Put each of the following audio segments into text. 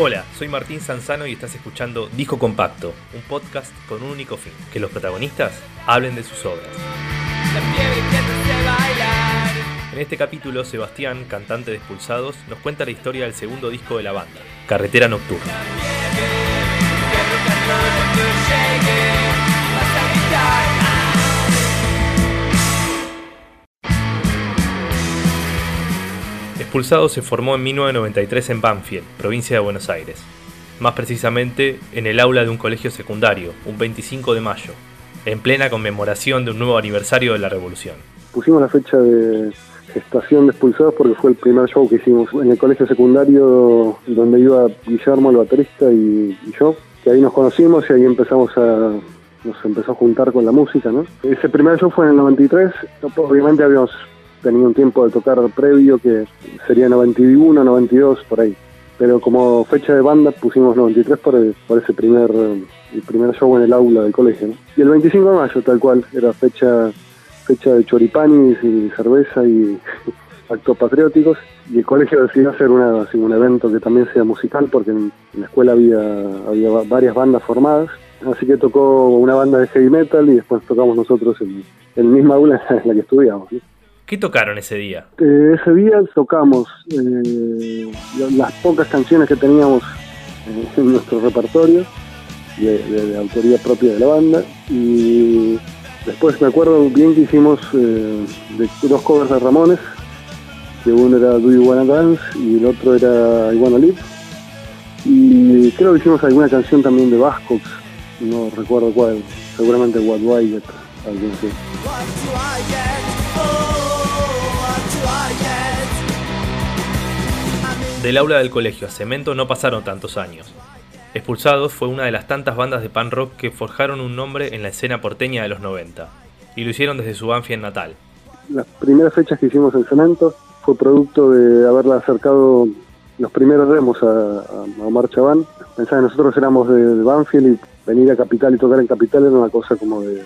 Hola, soy Martín Sanzano y estás escuchando Disco Compacto, un podcast con un único fin, que los protagonistas hablen de sus obras. En este capítulo, Sebastián, cantante de Expulsados, nos cuenta la historia del segundo disco de la banda, Carretera Nocturna. Expulsado se formó en 1993 en Banfield, provincia de Buenos Aires. Más precisamente en el aula de un colegio secundario, un 25 de mayo, en plena conmemoración de un nuevo aniversario de la revolución. Pusimos la fecha de gestación de Expulsados porque fue el primer show que hicimos en el colegio secundario donde iba Guillermo, el baterista, y, yo, que ahí nos conocimos y ahí empezamos a nos empezó a juntar con la música. Ese primer show fue en el 93, obviamente habíamos tenía un tiempo de tocar previo que sería 91, 92, por ahí. Pero como fecha de banda pusimos 93 por, por ese primer, el primer show en el aula del colegio. Y el 25 de mayo, tal cual, era fecha, fecha de choripanis y cerveza y actos patrióticos. Y el colegio decidió hacer una, un evento que también sea musical, porque en, la escuela había, había varias bandas formadas. Así que tocó una banda de heavy metal y después tocamos nosotros en, en el misma aula en la que estudiamos. ¿Qué tocaron ese día? Eh, ese día tocamos eh, las pocas canciones que teníamos eh, en nuestro repertorio, de, autoría propia de la banda, y después me acuerdo bien que hicimos de dos covers de Ramones, que uno era Do You Wanna Dance y el otro era I Wanna Live, y creo que hicimos alguna canción también de Bascox, no recuerdo cuál, seguramente What Do I Get, algo así. Del aula del colegio a Cemento no pasaron tantos años. Expulsados fue una de las tantas bandas de pan rock que forjaron un nombre en la escena porteña de los 90, y lo hicieron desde su Banfield natal. Las primeras fechas que hicimos en Cemento fue producto de haberle acercado los primeros demos a, Omar Chaván. Pensaba que nosotros éramos de, Banfield y venir a Capital y tocar en Capital era una cosa como de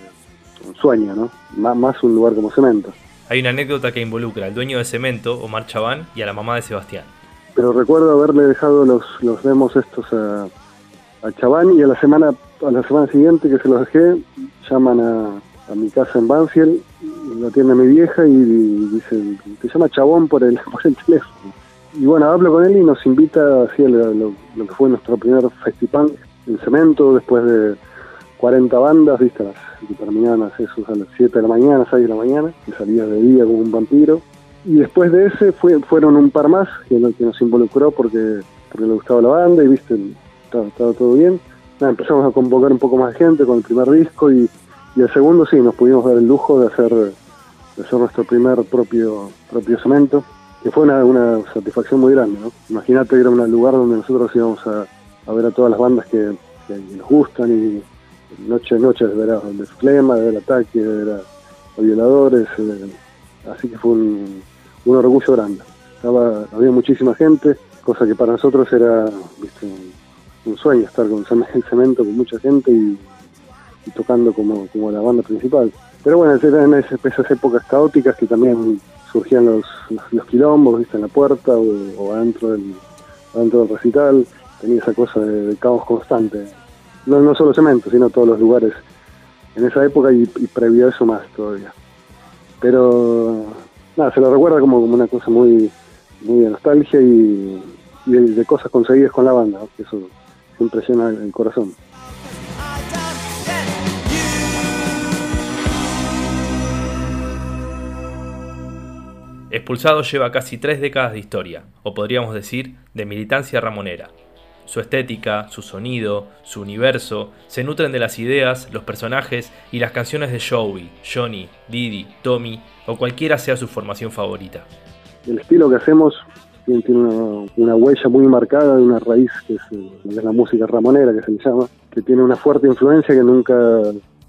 un sueño, ¿no? más un lugar como Cemento. Hay una anécdota que involucra al dueño de Cemento, Omar Chaván, y a la mamá de Sebastián pero recuerdo haberle dejado los, los demos estos a, a Chabán y a la semana a la semana siguiente que se los dejé llaman a, a mi casa en Banfield lo atiende mi vieja y, dice te llama Chabón por el por el teléfono y bueno hablo con él y nos invita así a lo, lo, que fue nuestro primer festival en cemento después de 40 bandas viste que terminaban a, a las 7 de la mañana 6 de la mañana que salía de día como un vampiro y después de ese fue, fueron un par más que, que nos involucró porque, porque le gustaba la banda y viste, estaba, todo bien. empezamos a convocar un poco más de gente con el primer disco y, y el segundo sí, nos pudimos dar el lujo de hacer, de hacer nuestro primer propio, propio cemento, que fue una, una satisfacción muy grande. ¿no? Imagínate que era un lugar donde nosotros íbamos a, a ver a todas las bandas que, nos gustan y noche noche de ver a de Flema, de ver Ataque, de ver a, Violadores. Eh, así que fue un, un orgullo grande. Estaba, había muchísima gente, cosa que para nosotros era un sueño estar con el cemento con mucha gente y, tocando como, como la banda principal. Pero bueno, eran esas, épocas caóticas que también surgían los, los, quilombos, ¿viste? en la puerta o, adentro, del, adentro del recital. Tenía esa cosa de, caos constante. No, no solo cemento, sino todos los lugares en esa época y, y previo a eso más todavía. Pero nada, se lo recuerda como, como una cosa muy, muy de nostalgia y, de, cosas conseguidas con la banda, que eso impresiona el corazón. Expulsado lleva casi tres décadas de historia, o podríamos decir, de militancia ramonera. Su estética, su sonido, su universo se nutren de las ideas, los personajes y las canciones de Joey, Johnny, Didi, Tommy o cualquiera sea su formación favorita. El estilo que hacemos tiene, una, huella muy marcada de una raíz que es, la música ramonera, que se le llama, que tiene una fuerte influencia que nunca,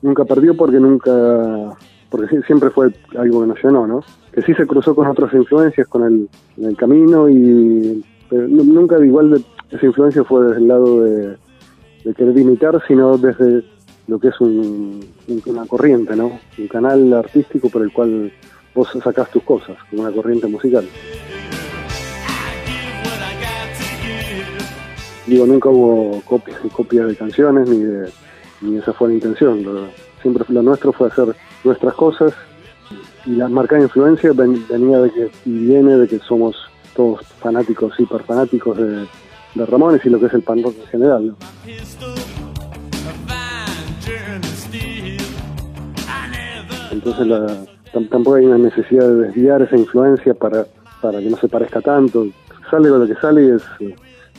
nunca perdió porque nunca porque siempre fue algo que nos llenó, ¿no? Que sí se cruzó con otras influencias con el, en el camino y pero nunca igual esa influencia fue desde el lado de, querer imitar, sino desde lo que es una corriente, ¿no? Un canal artístico por el cual vos sacás tus cosas, como una corriente musical. digo, nunca hubo copias, de canciones ni, ni esa fue la intención. Siempre lo nuestro fue hacer nuestras cosas y la marca de influencia venía de que y viene de que somos todos fanáticos, hiper fanáticos de, de Ramones y lo que es el pan rock en general. Entonces tampoco hay una necesidad de desviar esa influencia para, para que no se parezca tanto. Sale lo que sale y es,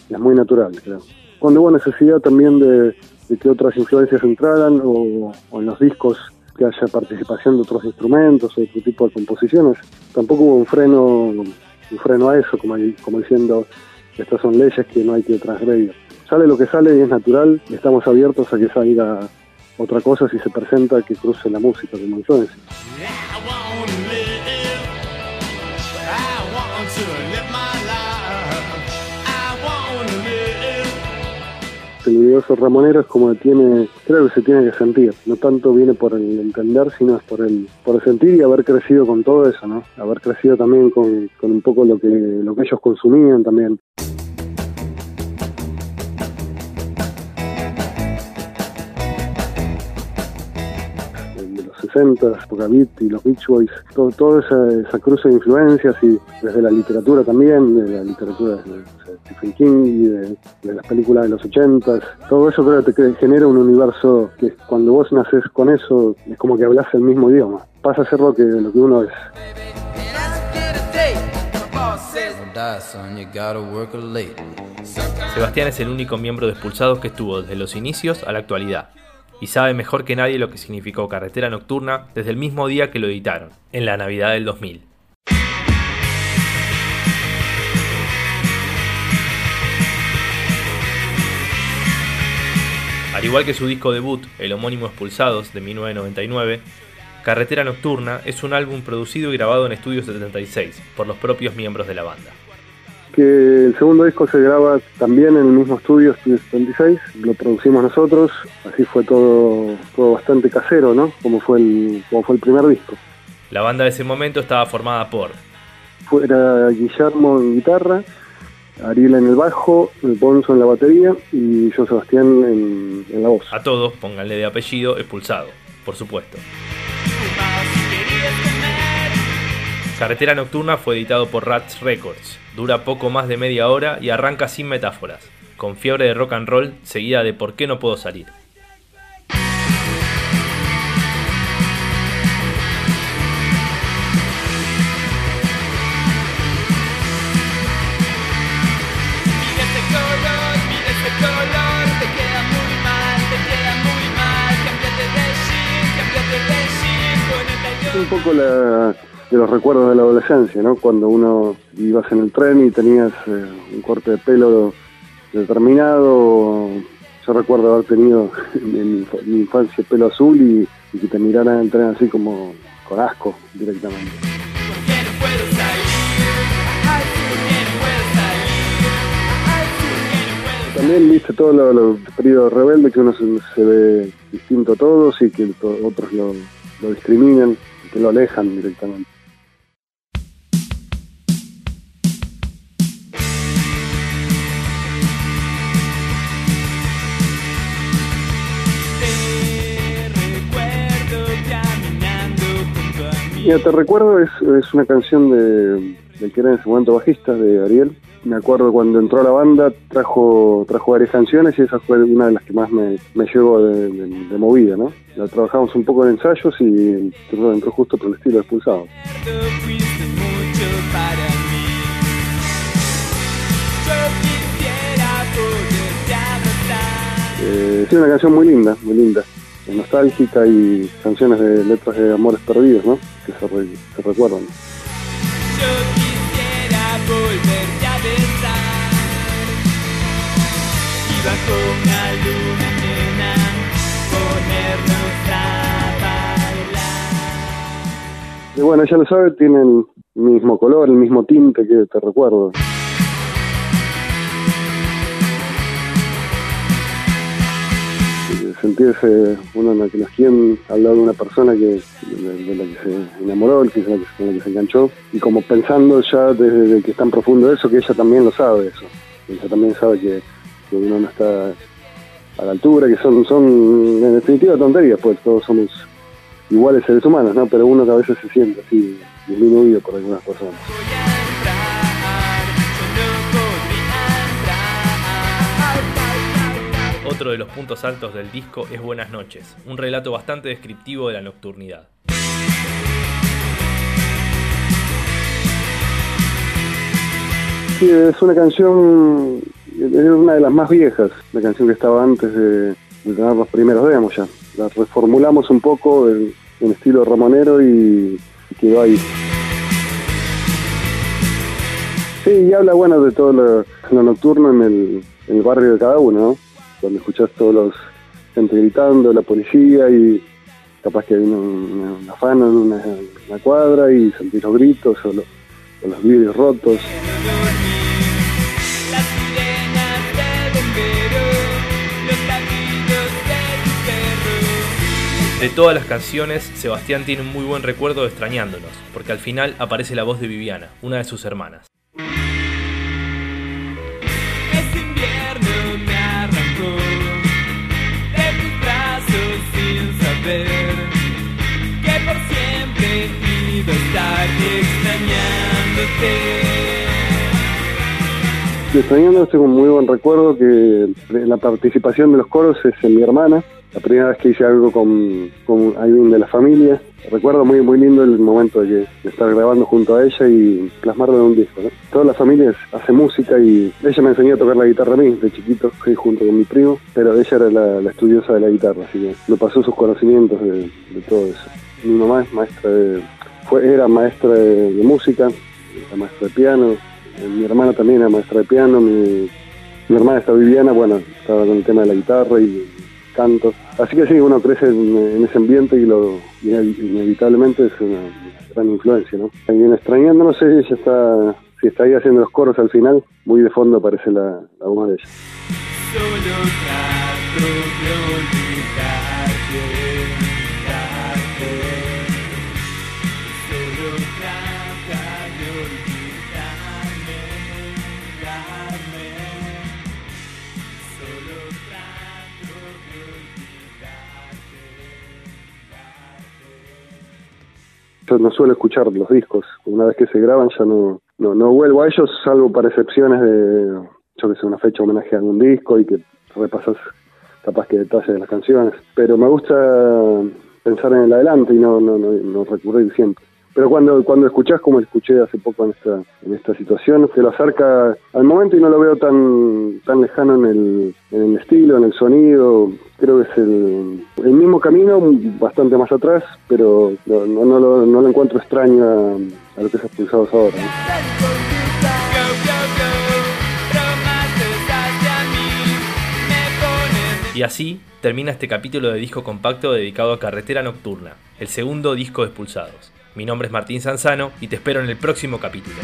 es muy natural, creo. Cuando hubo necesidad también de, que otras influencias entraran o, en los discos que haya participación de otros instrumentos o otro tipo de composiciones, tampoco hubo un freno, un freno a eso, como, diciendo estas son leyes que no hay que transgredir. Sale lo que sale y es natural estamos abiertos a que salga otra cosa si se presenta que cruce la música como. El universo ramonero es como tiene, creo que se tiene que sentir, no tanto viene por el entender, sino es por el, por el sentir y haber crecido con todo eso, ¿no? Haber crecido también con, con un poco lo que, lo que ellos consumían también. Poca y los Beach Boys, todo, toda esa, esa cruce de influencias y desde la literatura también, de la literatura de, Stephen King y de, las películas de los 80 todo eso creo que genera un universo que cuando vos naces con eso es como que hablas el mismo idioma, pasa a ser lo que, lo que uno es. Sebastián es el único miembro de Expulsados que estuvo desde los inicios a la actualidad y sabe mejor que nadie lo que significó Carretera Nocturna desde el mismo día que lo editaron, en la Navidad del 2000. Al igual que su disco debut, el homónimo Expulsados de 1999, Carretera Nocturna es un álbum producido y grabado en Estudio 76 por los propios miembros de la banda que el segundo disco se graba también en el mismo estudio, Estudio 76, lo producimos nosotros, así fue todo, todo bastante casero, ¿no? Como fue, el, como fue el primer disco. La banda de ese momento estaba formada por... Fuera Guillermo en guitarra, Ariel en el bajo, Bonzo en la batería y yo Sebastián en, en la voz. A todos pónganle de apellido expulsado, por supuesto. Carretera Nocturna fue editado por Rats Records. Dura poco más de media hora y arranca sin metáforas, con fiebre de rock and roll seguida de ¿Por qué no puedo salir? un poco la, de los recuerdos de la adolescencia, ¿no? Cuando uno ibas en el tren y tenías eh, un corte de pelo determinado. Yo recuerdo haber tenido en mi, infancia pelo azul y, que te miraran en el tren así como con asco directamente. También viste todo lo, lo periodo rebelde que uno se, ve distinto a todos y que otros lo, lo discriminan, que lo alejan directamente. Mira, te recuerdo, es, es una canción de, que era en ese momento bajista, de Ariel. Me acuerdo cuando entró a la banda, trajo trajo varias canciones y esa fue una de las que más me, me llevó de, movida, ¿no? La trabajamos un poco en ensayos y entró, justo por el estilo expulsado. Eh, es una canción muy linda, muy linda nostálgica y canciones de letras de amores perdidos, ¿no? Que se, se recuerdan. Yo quisiera volverte a besar y bajo una luna llena ponernos a bailar. Y bueno, ya lo sabe, tienen el mismo color, el mismo tinte que te recuerdo. Sentirse uno en que nos quieren hablar de una persona que de, la que se enamoró, que es la que, con la que se enganchó, y como pensando ya desde que es tan profundo eso, que ella también lo sabe eso. Ella también sabe que, que uno no está a la altura, que son, son en definitiva tonterías, pues todos somos iguales seres humanos, ¿no? Pero uno que a veces se siente así disminuido por algunas personas. Otro de los puntos altos del disco es Buenas noches, un relato bastante descriptivo de la nocturnidad. Sí, es una canción, es una de las más viejas, la canción que estaba antes de, tener los primeros demos ya. La reformulamos un poco en, estilo ramonero y, quedó ahí. Sí, y habla bueno de todo lo, nocturno en el, en el barrio de cada uno, ¿no? Cuando escuchás todos los gente gritando, la policía y capaz que hay una, una, afano en una, cuadra y sentís los gritos o, los vidrios rotos. De todas las canciones, Sebastián tiene un muy buen recuerdo de extrañándonos, porque al final aparece la voz de Viviana, una de sus hermanas. Extrañándote. tengo un muy buen recuerdo que la participación de los coros es en mi hermana. La primera vez que hice algo con, con alguien de la familia. Recuerdo muy muy lindo el momento de, estar grabando junto a ella y plasmarlo en un disco. Toda la familia hace música y ella me enseñó a tocar la guitarra a mí de chiquito, fui junto con mi primo, pero ella era la, estudiosa de la guitarra, así que me pasó sus conocimientos de, de todo eso. Mi mamá es maestra de, fue, era maestra de, música, era maestra de piano, eh, mi hermana también era maestra de piano, mi, hermana está Viviana, bueno, estaba con el tema de la guitarra y canto. Así que sí, uno crece en, ese ambiente y lo inevitablemente es una gran influencia, ¿no? También extrañando, no sé si está, si está ahí haciendo los coros al final, muy de fondo aparece la, la de ella. No suelo escuchar los discos. Una vez que se graban ya no, no, no vuelvo a ellos, salvo para excepciones de, yo que sé, una fecha homenaje a algún disco y que repasas capaz que detalles de las canciones. Pero me gusta pensar en el adelante y no, no, no, no recurrir siempre. Pero cuando, cuando escuchás, como escuché hace poco en esta, en esta situación, te lo acerca al momento y no lo veo tan, tan lejano en el, en el estilo, en el sonido. Creo que es el, el mismo camino, bastante más atrás, pero no, no, lo, encuentro extraño a, lo que es expulsados ahora. Y así termina este capítulo de disco compacto dedicado a Carretera Nocturna, el segundo disco de Expulsados. Mi nombre es Martín Sanzano y te espero en el próximo capítulo.